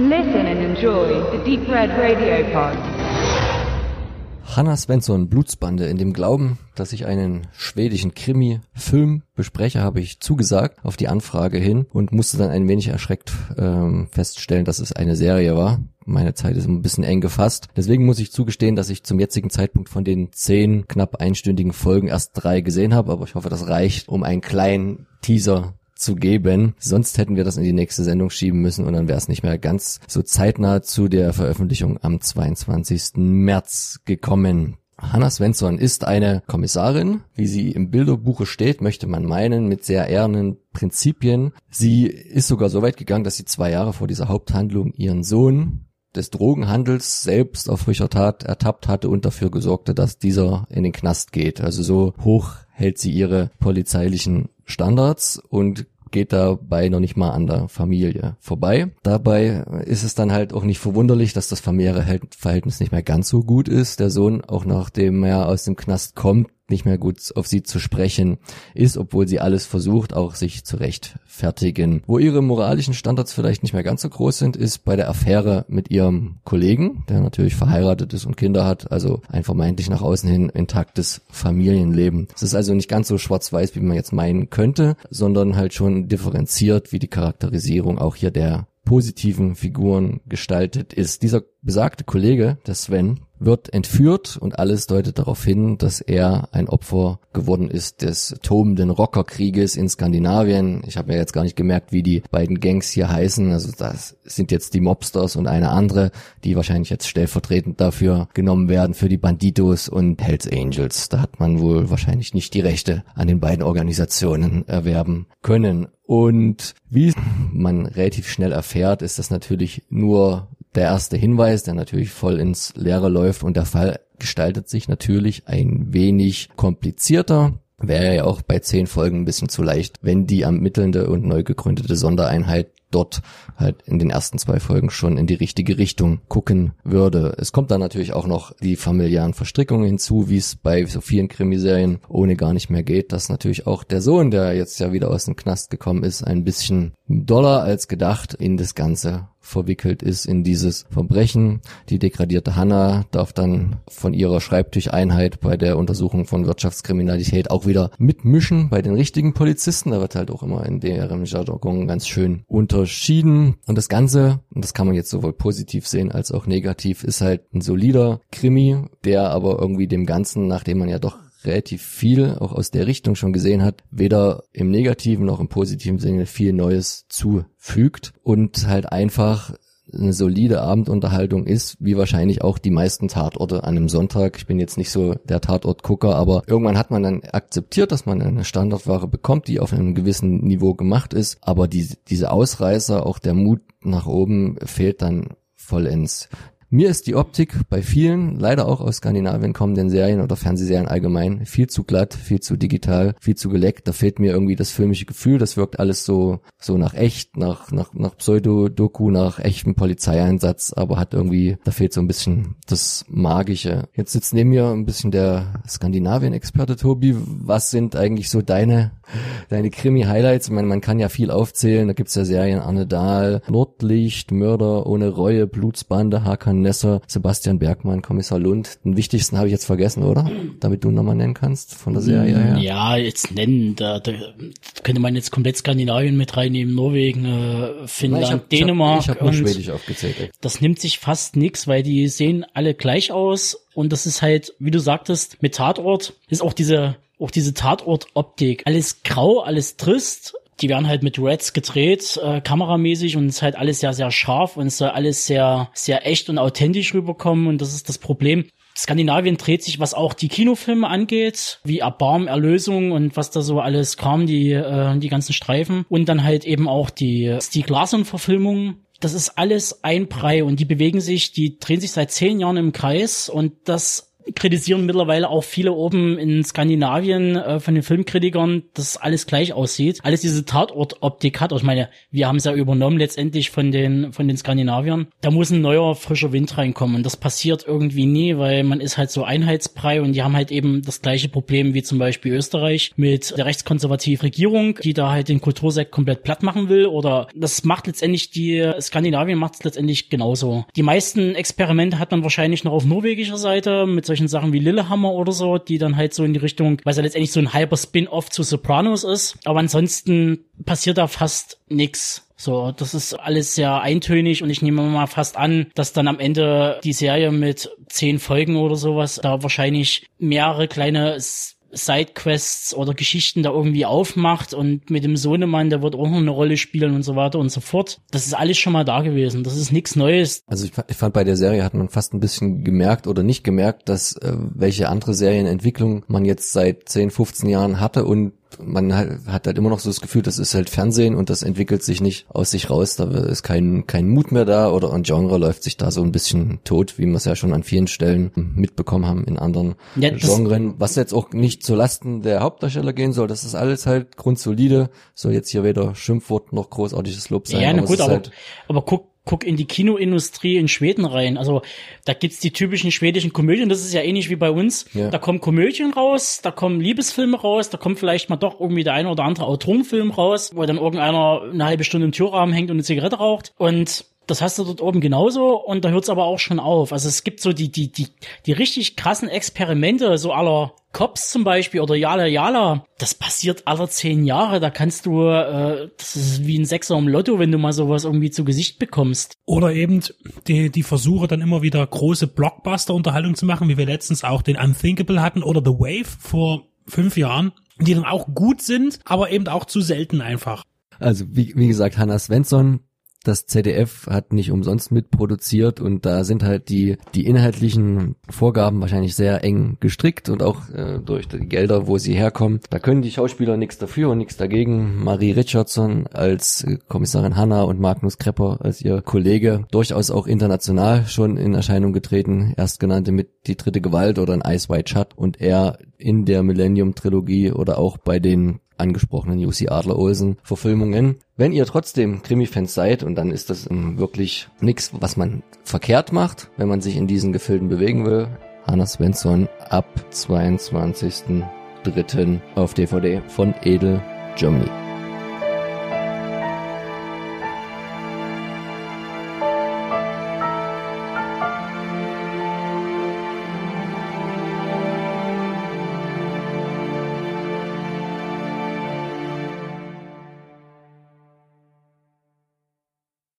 Listen and enjoy the Deep Red Radio Pod. Hanna Svensson, Blutsbande. In dem Glauben, dass ich einen schwedischen Krimi-Film bespreche, habe ich zugesagt auf die Anfrage hin und musste dann ein wenig erschreckt ähm, feststellen, dass es eine Serie war. Meine Zeit ist ein bisschen eng gefasst. Deswegen muss ich zugestehen, dass ich zum jetzigen Zeitpunkt von den zehn knapp einstündigen Folgen erst drei gesehen habe. Aber ich hoffe, das reicht, um einen kleinen Teaser zu geben. Sonst hätten wir das in die nächste Sendung schieben müssen und dann wäre es nicht mehr ganz so zeitnah zu der Veröffentlichung am 22. März gekommen. Hannah Svensson ist eine Kommissarin, wie sie im Bilderbuche steht, möchte man meinen, mit sehr ehrenen Prinzipien. Sie ist sogar so weit gegangen, dass sie zwei Jahre vor dieser Haupthandlung ihren Sohn des Drogenhandels selbst auf frischer Tat ertappt hatte und dafür gesorgte, dass dieser in den Knast geht. Also so hoch hält sie ihre polizeilichen Standards und geht dabei noch nicht mal an der Familie vorbei. Dabei ist es dann halt auch nicht verwunderlich, dass das familiäre Verhältnis nicht mehr ganz so gut ist. Der Sohn, auch nachdem er aus dem Knast kommt, nicht mehr gut auf sie zu sprechen ist, obwohl sie alles versucht, auch sich zu rechtfertigen. Wo ihre moralischen Standards vielleicht nicht mehr ganz so groß sind, ist bei der Affäre mit ihrem Kollegen, der natürlich verheiratet ist und Kinder hat, also ein vermeintlich nach außen hin intaktes Familienleben. Es ist also nicht ganz so schwarz-weiß, wie man jetzt meinen könnte, sondern halt schon differenziert, wie die Charakterisierung auch hier der positiven Figuren gestaltet ist. Dieser besagte Kollege, der Sven, wird entführt und alles deutet darauf hin, dass er ein Opfer geworden ist des tobenden Rockerkrieges in Skandinavien. Ich habe mir jetzt gar nicht gemerkt, wie die beiden Gangs hier heißen. Also das sind jetzt die Mobsters und eine andere, die wahrscheinlich jetzt stellvertretend dafür genommen werden für die Banditos und Hells Angels. Da hat man wohl wahrscheinlich nicht die Rechte an den beiden Organisationen erwerben können. Und wie man relativ schnell erfährt, ist das natürlich nur der erste Hinweis, der natürlich voll ins Leere läuft und der Fall gestaltet sich natürlich ein wenig komplizierter. Wäre ja auch bei zehn Folgen ein bisschen zu leicht, wenn die ermittelnde und neu gegründete Sondereinheit dort halt in den ersten zwei Folgen schon in die richtige Richtung gucken würde. Es kommt dann natürlich auch noch die familiären Verstrickungen hinzu, wie es bei so vielen Krimiserien ohne gar nicht mehr geht, dass natürlich auch der Sohn, der jetzt ja wieder aus dem Knast gekommen ist, ein bisschen doller als gedacht in das Ganze verwickelt ist in dieses Verbrechen. Die degradierte Hanna darf dann von ihrer Schreibtischeinheit bei der Untersuchung von Wirtschaftskriminalität auch wieder mitmischen bei den richtigen Polizisten. Da wird halt auch immer in deren Jargon ganz schön unterschieden. Und das Ganze, und das kann man jetzt sowohl positiv sehen als auch negativ, ist halt ein solider Krimi, der aber irgendwie dem Ganzen, nachdem man ja doch relativ viel auch aus der Richtung schon gesehen hat, weder im negativen noch im positiven Sinne viel Neues zufügt und halt einfach eine solide Abendunterhaltung ist, wie wahrscheinlich auch die meisten Tatorte an einem Sonntag. Ich bin jetzt nicht so der Tatortgucker, aber irgendwann hat man dann akzeptiert, dass man eine Standardware bekommt, die auf einem gewissen Niveau gemacht ist. Aber die, diese Ausreißer, auch der Mut nach oben fehlt dann vollends. Mir ist die Optik bei vielen, leider auch aus Skandinavien kommenden Serien oder Fernsehserien allgemein, viel zu glatt, viel zu digital, viel zu geleckt. Da fehlt mir irgendwie das filmische Gefühl. Das wirkt alles so, so nach echt, nach, nach, nach Pseudo-Doku, nach echtem Polizeieinsatz, aber hat irgendwie, da fehlt so ein bisschen das Magische. Jetzt sitzt neben mir ein bisschen der Skandinavien-Experte Tobi. Was sind eigentlich so deine, deine Krimi-Highlights? Ich meine, man kann ja viel aufzählen. Da gibt's ja Serien Anne Dahl, Nordlicht, Mörder ohne Reue, Blutsbande, Hakan Nesser, Sebastian Bergmann, Kommissar Lund. Den wichtigsten habe ich jetzt vergessen, oder? Damit du nochmal nennen kannst von der Serie her. Ja, jetzt nennen, da, da könnte man jetzt komplett Skandinavien mit reinnehmen, Norwegen, äh, Finnland, ich hab, Dänemark. Ich habe hab nur Schwedisch aufgezählt. Ey. Das nimmt sich fast nix, weil die sehen alle gleich aus und das ist halt, wie du sagtest, mit Tatort ist auch diese auch diese Tatort-Optik. Alles grau, alles trist, die werden halt mit Reds gedreht, äh, kameramäßig und es ist halt alles sehr, sehr scharf und es soll alles sehr, sehr echt und authentisch rüberkommen und das ist das Problem. Skandinavien dreht sich, was auch die Kinofilme angeht, wie Erbarm, Erlösung und was da so alles kam, die, äh, die ganzen Streifen und dann halt eben auch die Stieg Larsson-Verfilmungen. Das ist alles ein Brei und die bewegen sich, die drehen sich seit zehn Jahren im Kreis und das kritisieren mittlerweile auch viele oben in Skandinavien äh, von den Filmkritikern, dass alles gleich aussieht. Alles diese Tatortoptik hat. Ich meine, wir haben es ja übernommen letztendlich von den von den Skandinaviern. Da muss ein neuer frischer Wind reinkommen und das passiert irgendwie nie, weil man ist halt so einheitsbrei und die haben halt eben das gleiche Problem wie zum Beispiel Österreich mit der rechtskonservativen Regierung, die da halt den Kultursekt komplett platt machen will oder das macht letztendlich die Skandinavien macht es letztendlich genauso. Die meisten Experimente hat man wahrscheinlich noch auf norwegischer Seite mit solchen Sachen wie Lillehammer oder so, die dann halt so in die Richtung, weil es ja letztendlich so ein halber Spin-off zu Sopranos ist. Aber ansonsten passiert da fast nix. So, das ist alles sehr eintönig und ich nehme mal fast an, dass dann am Ende die Serie mit zehn Folgen oder sowas da wahrscheinlich mehrere kleine Sidequests oder Geschichten da irgendwie aufmacht und mit dem Sohnemann, der wird auch noch eine Rolle spielen und so weiter und so fort. Das ist alles schon mal da gewesen. Das ist nichts Neues. Also ich, ich, fand bei der Serie hat man fast ein bisschen gemerkt oder nicht gemerkt, dass äh, welche andere Serienentwicklung man jetzt seit 10, 15 Jahren hatte und man hat halt immer noch so das Gefühl, das ist halt Fernsehen und das entwickelt sich nicht aus sich raus. Da ist kein, kein Mut mehr da oder ein Genre läuft sich da so ein bisschen tot, wie wir es ja schon an vielen Stellen mitbekommen haben in anderen ja, Genren. Was jetzt auch nicht zu Lasten der Hauptdarsteller gehen soll, das ist alles halt grundsolide. Soll jetzt hier weder Schimpfwort noch großartiges Lob sein. Ja, na gut, aber, halt aber guck, guck in die Kinoindustrie in Schweden rein. Also da gibt's die typischen schwedischen Komödien, das ist ja ähnlich wie bei uns. Ja. Da kommen Komödien raus, da kommen Liebesfilme raus, da kommt vielleicht mal doch irgendwie der eine oder andere Autorenfilm raus, wo dann irgendeiner eine halbe Stunde im Türrahmen hängt und eine Zigarette raucht. Und das hast du dort oben genauso und da hört's aber auch schon auf. Also es gibt so die, die, die, die richtig krassen Experimente, so aller Cops zum Beispiel oder Yala Yala. Das passiert alle zehn Jahre. Da kannst du, äh, das ist wie ein Sechser im Lotto, wenn du mal sowas irgendwie zu Gesicht bekommst. Oder eben die, die Versuche dann immer wieder große Blockbuster-Unterhaltung zu machen, wie wir letztens auch den Unthinkable hatten oder The Wave vor fünf Jahren, die dann auch gut sind, aber eben auch zu selten einfach. Also wie, wie gesagt, Hannah Svensson, das ZDF hat nicht umsonst mitproduziert und da sind halt die, die inhaltlichen Vorgaben wahrscheinlich sehr eng gestrickt und auch äh, durch die Gelder, wo sie herkommen. Da können die Schauspieler nichts dafür und nichts dagegen. Marie Richardson als Kommissarin Hanna und Magnus Krepper als ihr Kollege durchaus auch international schon in Erscheinung getreten. Erstgenannte mit Die dritte Gewalt oder ein Ice White Shut und er in der Millennium Trilogie oder auch bei den angesprochenen UC Adler Olsen Verfilmungen. Wenn ihr trotzdem Krimi-Fans seid, und dann ist das ähm, wirklich nichts, was man verkehrt macht, wenn man sich in diesen Gefilden bewegen will, Hannah Svensson ab 22.03. auf DVD von Edel Germany.